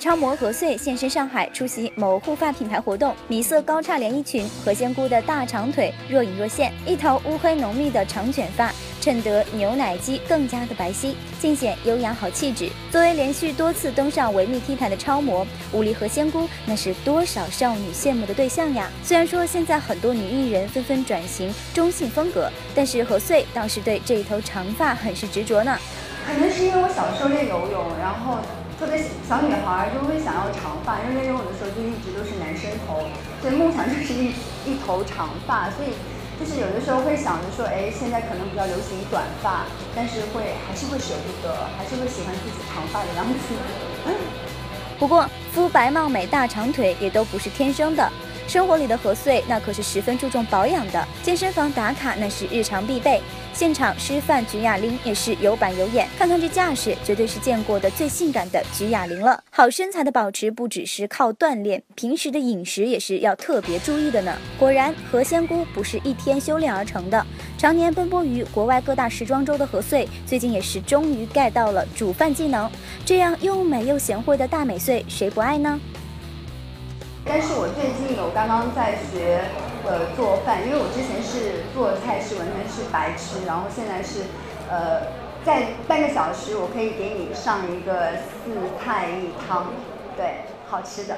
超模何穗现身上海出席某护发品牌活动，米色高叉连衣裙，何仙姑的大长腿若隐若现，一头乌黑浓密的长卷发衬得牛奶肌更加的白皙，尽显优雅好气质。作为连续多次登上维密 T 台的超模，武力何仙姑那是多少少女羡慕的对象呀！虽然说现在很多女艺人纷纷转型中性风格，但是何穗倒是对这一头长发很是执着呢。可能是因为我小时候练游泳，然后。特别小女孩就会想要长发，因为练游泳的时候就一直都是男生头，所以梦想就是一一头长发。所以就是有的时候会想着说，哎，现在可能比较流行短发，但是会还是会舍不得，还是会喜欢自己长发的样子。不过肤白貌美大长腿也都不是天生的。生活里的何穗那可是十分注重保养的，健身房打卡那是日常必备，现场示范举哑铃也是有板有眼，看看这架势，绝对是见过的最性感的举哑铃了。好身材的保持不只是靠锻炼，平时的饮食也是要特别注意的呢。果然，何仙姑不是一天修炼而成的，常年奔波于国外各大时装周的何穗，最近也是终于盖到了煮饭技能，这样又美又贤惠的大美穗，谁不爱呢？但是我最近有刚刚在学呃做饭，因为我之前是做菜是完全是白吃，然后现在是呃在半个小时我可以给你上一个四菜一汤，对，好吃的。